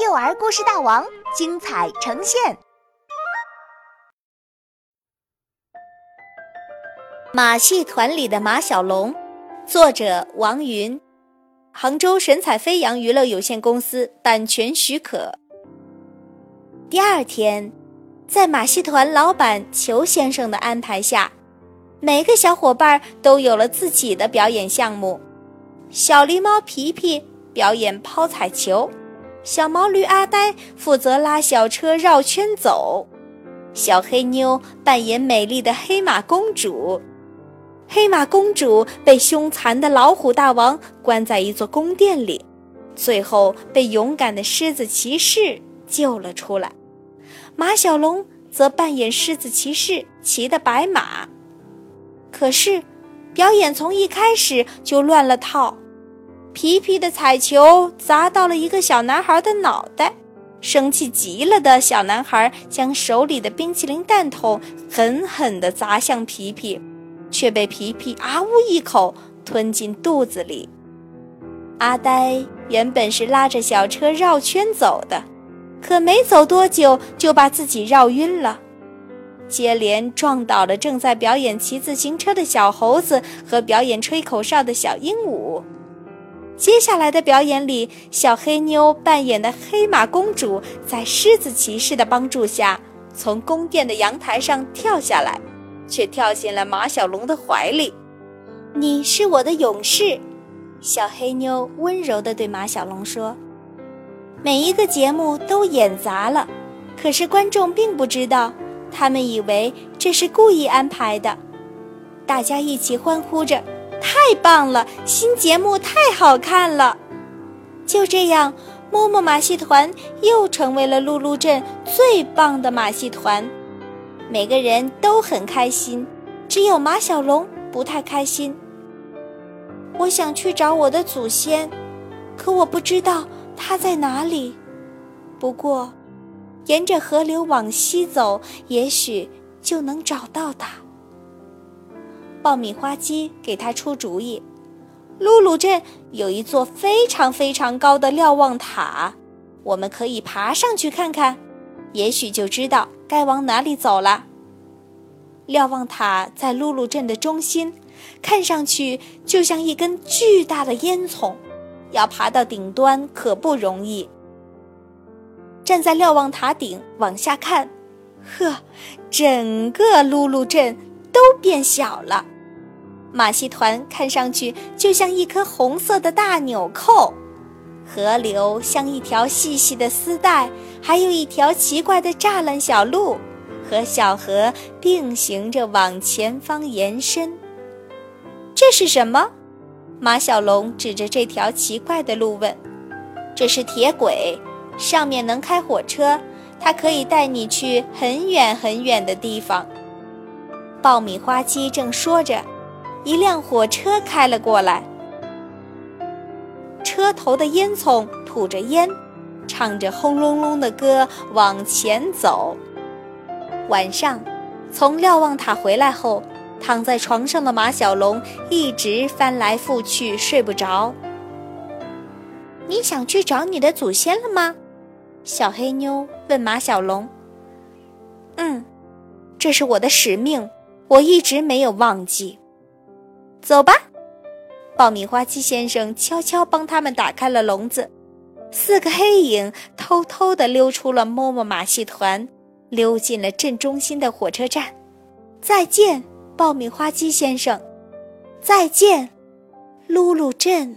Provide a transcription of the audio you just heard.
幼儿故事大王精彩呈现。马戏团里的马小龙，作者王云，杭州神采飞扬娱乐有限公司版权许可。第二天，在马戏团老板裘先生的安排下，每个小伙伴都有了自己的表演项目。小狸猫皮皮表演抛彩球，小毛驴阿呆负责拉小车绕圈走，小黑妞扮演美丽的黑马公主。黑马公主被凶残的老虎大王关在一座宫殿里，最后被勇敢的狮子骑士救了出来。马小龙则扮演狮子骑士骑的白马。可是，表演从一开始就乱了套。皮皮的彩球砸到了一个小男孩的脑袋，生气极了的小男孩将手里的冰淇淋弹筒狠狠地砸向皮皮。却被皮皮啊呜一口吞进肚子里。阿呆原本是拉着小车绕圈走的，可没走多久就把自己绕晕了，接连撞倒了正在表演骑自行车的小猴子和表演吹口哨的小鹦鹉。接下来的表演里，小黑妞扮演的黑马公主在狮子骑士的帮助下，从宫殿的阳台上跳下来。却跳进了马小龙的怀里。你是我的勇士，小黑妞温柔地对马小龙说。每一个节目都演砸了，可是观众并不知道，他们以为这是故意安排的。大家一起欢呼着：“太棒了！新节目太好看了！”就这样，摸摸马戏团又成为了露露镇最棒的马戏团。每个人都很开心，只有马小龙不太开心。我想去找我的祖先，可我不知道他在哪里。不过，沿着河流往西走，也许就能找到他。爆米花机给他出主意：露露镇有一座非常非常高的瞭望塔，我们可以爬上去看看，也许就知道。该往哪里走了？瞭望塔在露露镇的中心，看上去就像一根巨大的烟囱，要爬到顶端可不容易。站在瞭望塔顶往下看，呵，整个露露镇都变小了。马戏团看上去就像一颗红色的大纽扣，河流像一条细细的丝带。还有一条奇怪的栅栏小路，和小河并行着往前方延伸。这是什么？马小龙指着这条奇怪的路问：“这是铁轨，上面能开火车，它可以带你去很远很远的地方。”爆米花机正说着，一辆火车开了过来，车头的烟囱吐着烟。唱着轰隆隆的歌往前走。晚上，从瞭望塔回来后，躺在床上的马小龙一直翻来覆去睡不着。你想去找你的祖先了吗？小黑妞问马小龙。嗯，这是我的使命，我一直没有忘记。走吧，爆米花机先生悄悄帮他们打开了笼子。四个黑影偷偷地溜出了摸摸马戏团，溜进了镇中心的火车站。再见，爆米花机先生！再见，露露镇。